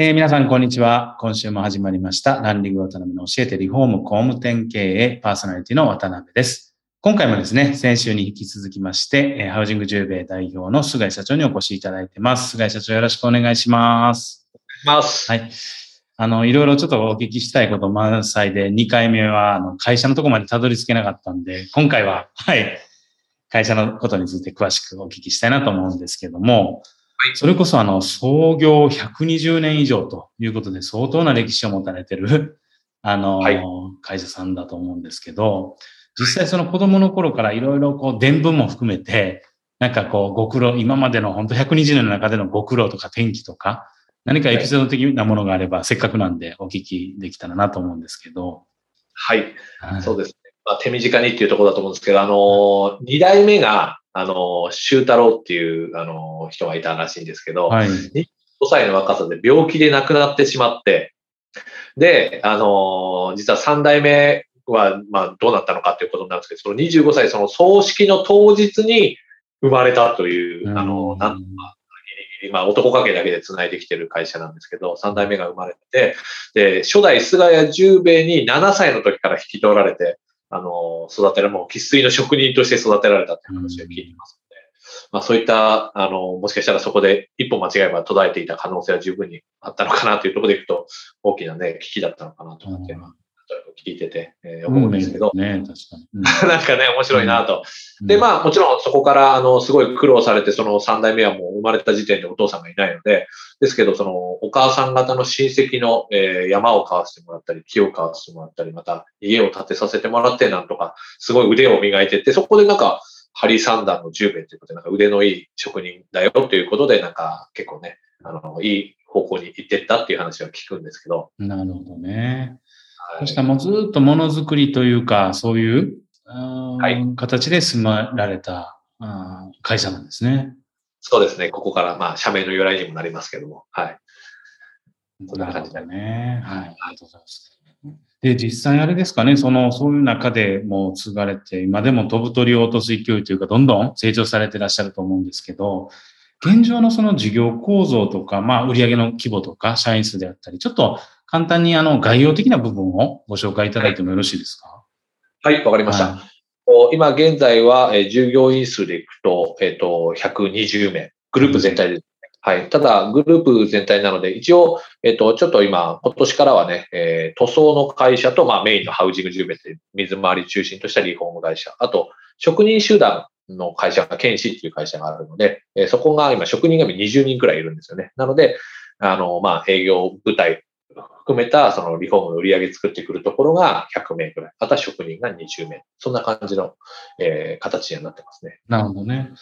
えー、皆さん、こんにちは。今週も始まりました。ランディング渡辺の教えてリフォーム工務店経営パーソナリティの渡辺です。今回もですね、先週に引き続きまして、えー、ハウジング10米代表の菅井社長にお越しいただいてます。菅井社長よろしくお願いします。ます。はい。あの、いろいろちょっとお聞きしたいこと満載で、2回目は、あの、会社のとこまでたどり着けなかったんで、今回は、はい、会社のことについて詳しくお聞きしたいなと思うんですけども、はい、それこそあの、創業120年以上ということで相当な歴史を持たれてる、あの、はい、会社さんだと思うんですけど、実際その子供の頃からいろいろこう伝聞も含めて、なんかこうご苦労、今までの本当120年の中でのご苦労とか天気とか、何かエピソード的なものがあれば、せっかくなんでお聞きできたらなと思うんですけど。はい。はい、そうですね。まあ、手短にっていうところだと思うんですけど、あの、二代目が、あの、修太郎っていう、あの、人がいたらしいんですけど、はい、25歳の若さで病気で亡くなってしまって、で、あの、実は三代目は、まあ、どうなったのかっていうことになるんですけど、その25歳、その葬式の当日に生まれたという、あの、なんまあ、男家系だけで繋いできてる会社なんですけど、三代目が生まれて、で、初代菅谷十兵衛に7歳の時から引き取られて、あの、育てられ、もう生粋の職人として育てられたって話を聞いていますので、まあそういった、あの、もしかしたらそこで一歩間違えば途絶えていた可能性は十分にあったのかなというところでいくと、大きなね、危機だったのかなと思って、聞いてて、えー、思うんですけど、ね、確かに。うん、なんかね、面白いなと。うん、で、まあ、もちろんそこから、あの、すごい苦労されて、その3代目はもう生まれた時点でお父さんがいないので、ですけど、その、お母さん方の親戚の、えー、山を買わせてもらったり、木を買わせてもらったり、また家を建てさせてもらって、なんとか、すごい腕を磨いてって、そこでなんか、ハリー・サンダーの10名ということで、なんか腕のいい職人だよということで、なんか結構ね、あの、いい方向に行ってったっていう話は聞くんですけど。なるほどね。そしたらもうずっとものづくりというか、そういう、はい、形で住まられた会社なんですね。そうですね。ここからまあ社名の由来にもなりますけども。はい。こんな感じだね。はい。ありがとうございます。で、実際あれですかね、その、そういう中でもう継がれて、今でも飛ぶ鳥を落とす勢いというか、どんどん成長されてらっしゃると思うんですけど、現状のその事業構造とか、まあ、売上の規模とか、社員数であったり、ちょっと簡単にあの概要的な部分をご紹介いただいてもよろしいですか？はい、わ、はい、かりました。はい、今現在は、え従業員数でいくと、えっ、ー、と、120名、グループ全体で、はい。ただ、グループ全体なので、一応、えっ、ー、と、ちょっと今、今年からはね、えー、塗装の会社と、まあ、メインのハウジング10名って、水回り中心としたリフォーム会社、あと、職人集団の会社が、ケンシっていう会社があるので、えー、そこが今、職人が20人くらいいるんですよね。なので、あの、まあ、営業部隊含めたそのリフォームの売り上げ作ってくるところが100名くらい。あとは職人が20名。そんな感じの、えー、形になってますね。なるほどね。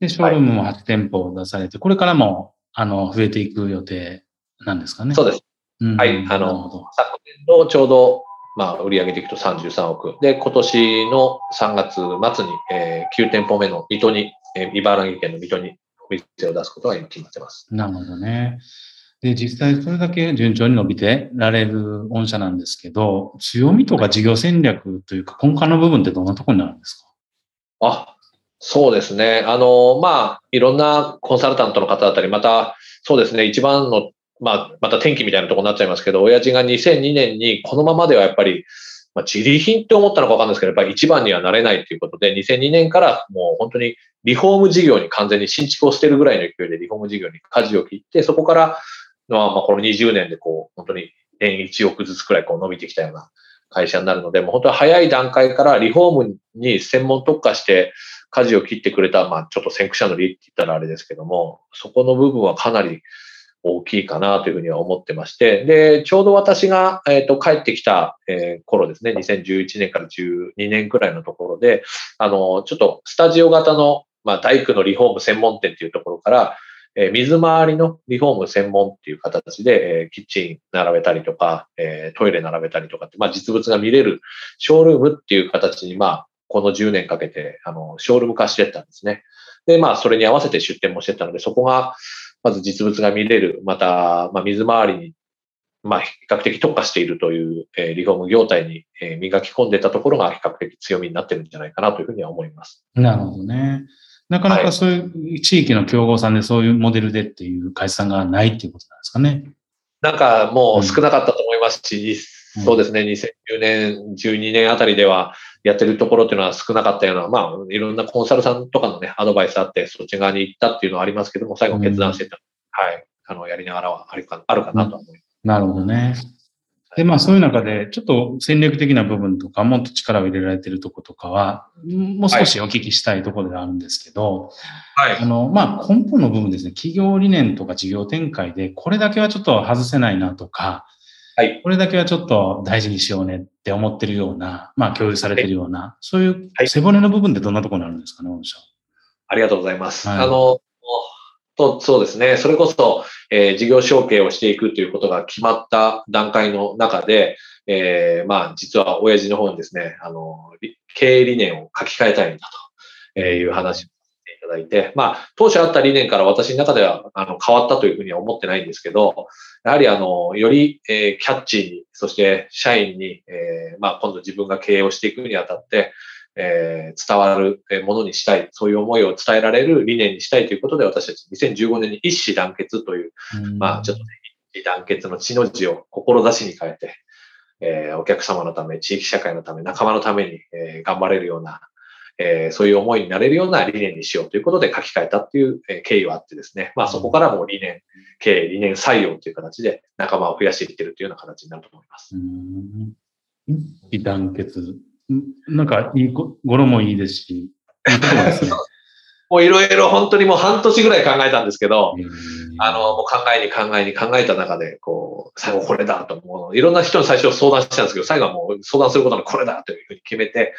で、ショールームも8店舗出されて、はい、これからも、あの、増えていく予定なんですかね？そうです。うん、はい。あの、昨年のちょうど、まあ、売上でいくと33億。で、今年の3月末に、えー、9店舗目の水戸に、えー、茨城県の水戸にお店を出すことが今決まってます。なるほどね。で、実際それだけ順調に伸びてられる御社なんですけど、強みとか事業戦略というか根幹の部分ってどんなところになるんですか？あ、そうですね。あの、まあ、いろんなコンサルタントの方だったり、また、そうですね、一番の、まあ、また天気みたいなところになっちゃいますけど、親父が2002年にこのままではやっぱり、まあ、自利品って思ったのかわかんないですけど、やっぱり一番にはなれないということで、2002年からもう本当にリフォーム事業に完全に新築を捨てるぐらいの勢いでリフォーム事業に舵を切って、そこからのはまあ、この20年でこう、本当に年1億ずつくらいこう伸びてきたような会社になるので、もう本当に早い段階からリフォームに専門特化して舵を切ってくれた、まあ、ちょっと先駆者の利って言ったらあれですけども、そこの部分はかなり大きいかなというふうには思ってまして、で、ちょうど私が、えっ、ー、と、帰ってきた、えー、頃ですね、2011年から12年くらいのところで、あの、ちょっとスタジオ型の、まあ、大工のリフォーム専門店っていうところから、え水回りのリフォーム専門っていう形で、えキッチン並べたりとか、えトイレ並べたりとかって、まあ、実物が見れるショールームっていう形に、まあ、この10年かけて、あの、ショールーム化してったんですね。で、まあ、それに合わせて出店もしてたので、そこが、まず実物が見れる、また、まあ、水回りに、まあ、比較的特化しているという、えリフォーム業態に、え磨き込んでたところが比較的強みになってるんじゃないかなというふうには思います。なるほどね。なかなかそういう地域の競合さんでそういうモデルでっていう会社さんがないっていうことなんですかね。なんかもう少なかったと思いますし、うん、そうですね、2010年、12年あたりではやってるところっていうのは少なかったような、まあ、いろんなコンサルさんとかのね、アドバイスあって、そっち側に行ったっていうのはありますけども、最後決断してた。うん、はい。あの、やりながらはあるかあるかなと思います。なるほどね。で、まあそういう中で、ちょっと戦略的な部分とか、もっと力を入れられてるとことかは、もう少しお聞きしたいところであるんですけど、はい。あの、まあ根本の部分ですね、企業理念とか事業展開で、これだけはちょっと外せないなとか、はい。これだけはちょっと大事にしようねって思ってるような、まあ共有されてるような、そういう背骨の部分ってどんなところになるんですかね、御社。ありがとうございます。はい、あの、と、そうですね。それこそ、えー、事業承継をしていくということが決まった段階の中で、えー、まあ、実は親父の方にですね、あの、経営理念を書き換えたいんだという話をしていただいて、まあ、当初あった理念から私の中ではあの変わったというふうには思ってないんですけど、やはりあの、より、えー、キャッチーに、そして社員に、えー、まあ、今度自分が経営をしていくにあたって、えー、伝わるものにしたい、そういう思いを伝えられる理念にしたいということで、私たち2015年に一子団結という、うまあちょっとね、一子団結の地の字を志に変えて、えー、お客様のため、地域社会のため、仲間のために、えー、頑張れるような、えー、そういう思いになれるような理念にしようということで書き換えたっていう、え経緯はあってですね、まあそこからも理念、経営、理念採用という形で仲間を増やしていってるというような形になると思います。一子団結なんかいい語呂もいいですし、いいですね。もういろいろ本当にもう半年ぐらい考えたんですけど、あの、もう考えに考えに考えた中で、こう、最後これだと思う。いろんな人に最初相談したんですけど、最後はもう相談することのこれだというふうに決めて、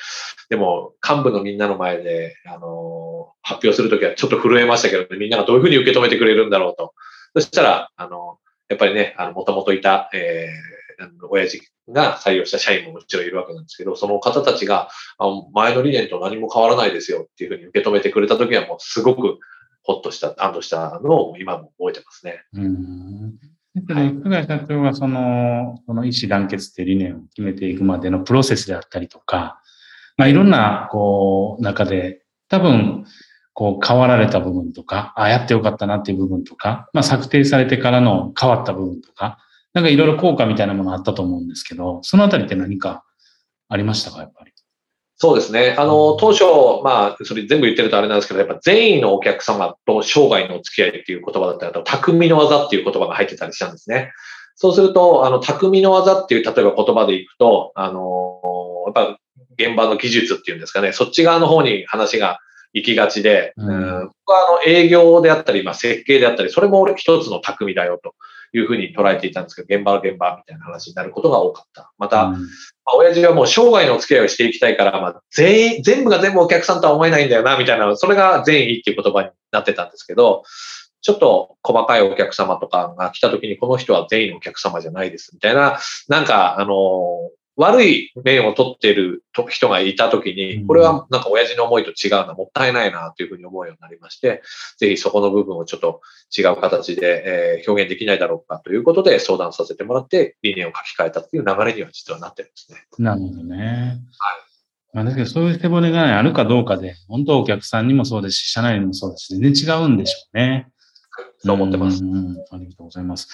でも幹部のみんなの前で、あの、発表するときはちょっと震えましたけど、みんながどういうふうに受け止めてくれるんだろうと。そしたら、あの、やっぱりね、あの、もともといた、えー、親父が採用した社員ももちろんいるわけなんですけど、その方たちが、前の理念と何も変わらないですよっていうふうに受け止めてくれたときはもうすごくほっとした、安堵したのを今も覚えてますね。うんはい、久谷社長がその、その意思団結っていう理念を決めていくまでのプロセスであったりとか、まあいろんな、こう、中で、多分、こう変わられた部分とか、ああ、やってよかったなっていう部分とか、まあ策定されてからの変わった部分とか、なんかいろいろ効果みたいなものあったと思うんですけど、そのあたりって何かありましたか、やっぱり？そうですね。あの、当初、まあ、それ全部言ってるとあれなんですけど、やっぱ善意のお客様と生涯のお付き合いっていう言葉だったりと、匠の技っていう言葉が入ってたりしたんですね。そうすると、あの、匠の技っていう、例えば言葉でいくと、あの、やっぱ現場の技術っていうんですかね、そっち側の方に話が行きがちで、うん、僕はあの営業であったり、まあ、設計であったり、それも一つの匠だよというふうに捉えていたんですけど、現場の現場みたいな話になることが多かった。また、うん、まあ、親父はもう生涯のお付き合いをしていきたいから、まあ、全員、全部が全部お客さんとは思えないんだよな、みたいな、それが善意っていう言葉になってたんですけど、ちょっと細かいお客様とかが来た時に、この人は全員のお客様じゃないです、みたいな、なんか、あの、悪い面を取っている人がいたときに、これはなんか親父の思いと違うな、もったいないなというふうに思うようになりまして、ぜひそこの部分をちょっと違う形で、え表現できないだろうかということで相談させてもらって、理念を書き換えたという流れには実はなってるんですね。なるほどね。はい。まあ、だけどそういう背骨が、ね、あるかどうかで、本当お客さんにもそうですし、社内にもそうですし、全然違うんでしょうね。そう思ってます。うんありがとうございます。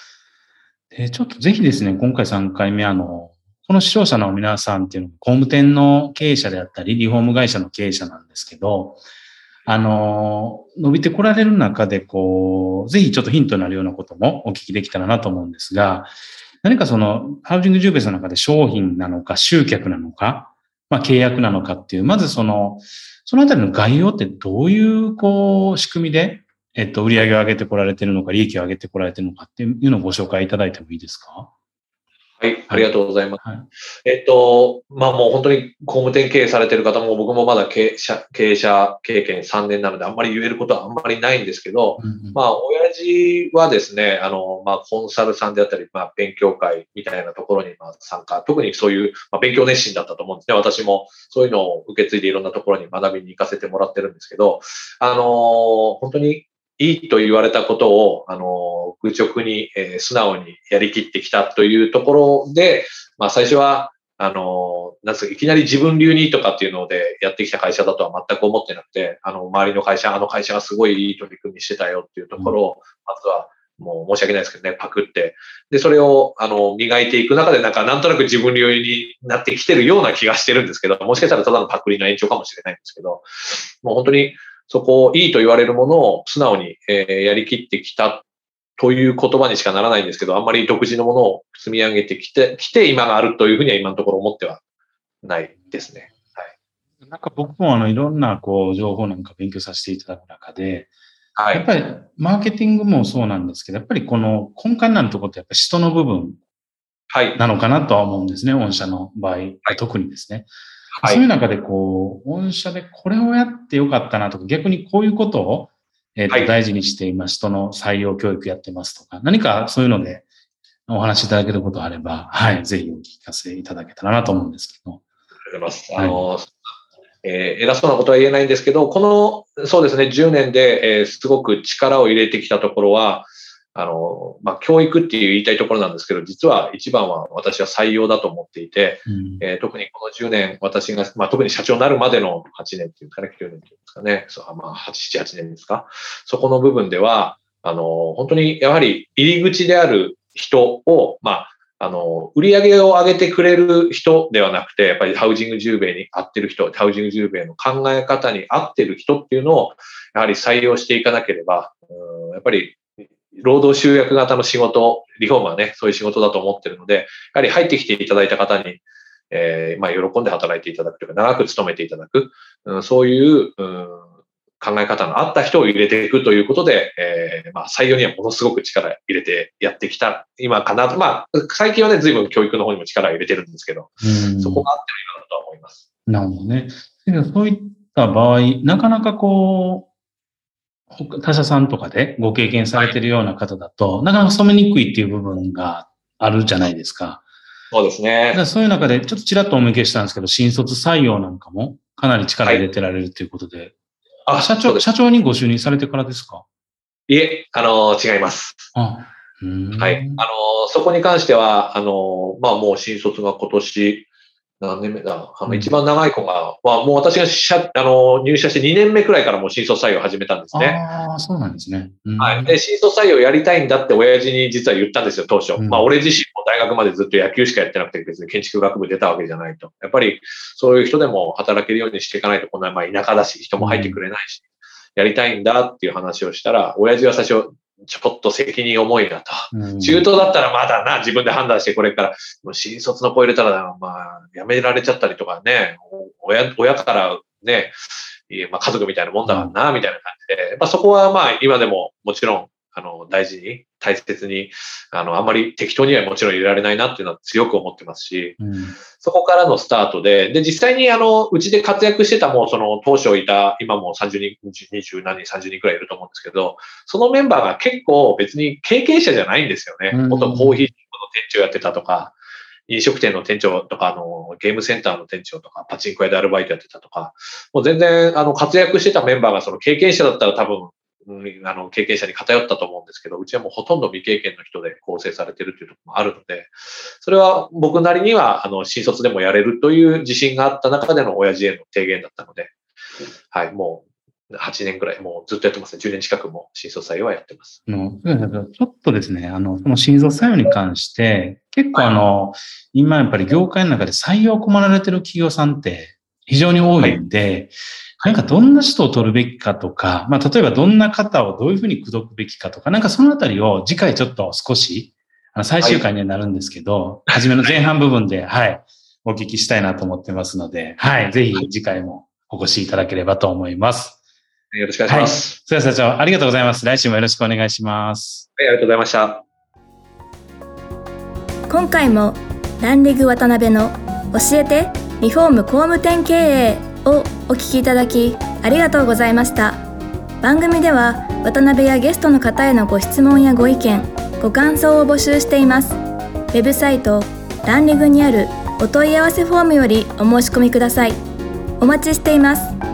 で、ちょっとぜひですね、今回3回目、あの、この視聴者の皆さんっていうのは、工務店の経営者であったり、リフォーム会社の経営者なんですけど、あの、伸びてこられる中で、こう、ぜひちょっとヒントになるようなこともお聞きできたらなと思うんですが、何かその、ハウジングジューベースの中で商品なのか、集客なのか、まあ、契約なのかっていう、まずその、そのあたりの概要ってどういう、こう、仕組みで、えっと、売り上げを上げてこられてるのか、利益を上げてこられてるのかっていうのをご紹介いただいてもいいですか？はい、ありがとうございます。はい、えっと、まあもう本当に工務店経営されてる方も僕もまだ経営者経営者経験3年なのであんまり言えることはあんまりないんですけど、うんうん、まあ親父はですね、あの、まあコンサルさんであったり、まあ勉強会みたいなところにまあ参加、特にそういう、まあ、勉強熱心だったと思うんですね。私もそういうのを受け継いでいろんなところに学びに行かせてもらってるんですけど、あの、本当にいいと言われたことを、あの、愚直に、えー、素直にやりきってきたというところで、まあ最初は、あの、なんすか、いきなり自分流にとかっていうのでやってきた会社だとは全く思ってなくて、あの、周りの会社、あの会社がすごいいい取り組みしてたよっていうところを、まずは、もう申し訳ないですけどね、パクって。で、それを、あの、磨いていく中で、なんか、なんとなく自分流になってきてるような気がしてるんですけど、もしかしたらただのパクリの延長かもしれないんですけど、もう本当に、そこをいいと言われるものを素直に、えー、やりきってきたという言葉にしかならないんですけど、あんまり独自のものを積み上げてきて、きて今があるというふうには今のところ思ってはないですね。はい。なんか僕もあのいろんなこう情報なんか勉強させていただく中で、はい、やっぱりマーケティングもそうなんですけど、やっぱりこの根幹になるところってやっぱ人の部分なのかなとは思うんですね、御社の場合、はい、特にですね。はい、そういう中でこう、御社でこれをやってよかったなとか、逆にこういうことを、えーと、はい、大事にしています。人の採用教育やってますとか、何かそういうのでお話しいただけることあれば、はい、ぜひお聞かせいただけたらなと思うんですけど。ありがとうございます。あの、はいえー、偉そうなことは言えないんですけど、この、そうですね、10年で、えー、すごく力を入れてきたところは、あの、まあ、教育っていう言いたいところなんですけど、実は一番は私は採用だと思っていて、うん、えー、特にこの10年、私が、まあ、特に社長になるまでの8年っていうかね、9年っていうんですかね、そうまあ、8、7、8年ですか。そこの部分では、あの、本当にやはり入り口である人を、まあ、あの、売り上げを上げてくれる人ではなくて、やっぱりハウジング10米に合ってる人、ハウジング10米の考え方に合ってる人っていうのを、やはり採用していかなければ、うんやっぱり労働集約型の仕事、リフォームはね、そういう仕事だと思ってるので、やはり入ってきていただいた方に、えー、まあ、喜んで働いていただくというか、長く勤めていただく、うん、そういう、うん、考え方のあった人を入れていくということで、えー、まあ、採用にはものすごく力入れてやってきた、今かなと。まあ、最近はね、随分教育の方にも力を入れてるんですけど、そこが合ってるようだとは思います。なるほどね。そういった場合、なかなかこう、他社さんとかでご経験されてるような方だと、なかなか染めにくいっていう部分があるじゃないですか。そうですね。そういう中で、ちょっとちらっとお向けしたんですけど、新卒採用なんかもかなり力入れてられるということで。はい、あ、社長、社長にご就任されてからですか？いえ、あの、違います。あはい。あの、そこに関しては、あの、まあもう新卒が今年何年目？だあの、一番長い子が、まあ、もう私が社あの入社して2年目くらいからもう新卒採用始めたんですね。ああ、そうなんですね。うん、はい。で、新卒採用やりたいんだって親父に実は言ったんですよ、当初。うん、まあ、俺自身も大学までずっと野球しかやってなくて、別に建築学部出たわけじゃないと。やっぱり、そういう人でも働けるようにしていかないと、こんな、まあ、田舎だし、人も入ってくれないし、やりたいんだっていう話をしたら、親父は最初、ちょっと責任重いなと。中東だったらまだな、自分で判断してこれから、もう新卒の子入れたら、まあ、辞められちゃったりとかね、親、親からね、まあ、家族みたいなもんだからな、みたいな感じで、まあ、そこはまあ、今でももちろんあの、大事に、大切に、あの、あんまり適当にはもちろん入れられないなっていうのは強く思ってますし、うん、そこからのスタートで、で、実際にあの、うちで活躍してたもうその当初いた、今も30人、20何人、30人くらいいると思うんですけど、そのメンバーが結構別に経験者じゃないんですよね。元コーヒーの店長やってたとか、飲食店の店長とか、あの、ゲームセンターの店長とか、パチンコ屋でアルバイトやってたとか、もう全然、あの、活躍してたメンバーがその経験者だったら多分、あの、経験者に偏ったと思うんですけど、うちはもうほとんど未経験の人で構成されてるっていうところもあるので、それは僕なりには、あの、新卒でもやれるという自信があった中での親父への提言だったので、はい、もう8年ぐらい、もうずっとやってますね。10年近くも新卒採用はやってます。のちょっとですね、あの、その新卒採用に関して、結構あの、今やっぱり業界の中で採用困られてる企業さんって非常に多いんで、はいなんかどんな人を取るべきかとか、まあ例えばどんな方をどういうふうに口説くべきかとか、なんかそのあたりを次回ちょっと少し、あの最終回にはなるんですけど、はい、初めの前半部分で、はい、お聞きしたいなと思ってますので、はい、ぜひ次回もお越しいただければと思います。よろしくお願いします。はい。社長、ありがとうございます。来週もよろしくお願いします。はい、ありがとうございました。今回も、ランリグ渡辺の教えてリフォーム工務店経営をお聞きいただきありがとうございました。番組では渡辺やゲストの方へのご質問やご意見ご感想を募集しています。ウェブサイトランリグにあるお問い合わせフォームよりお申し込みください。お待ちしています。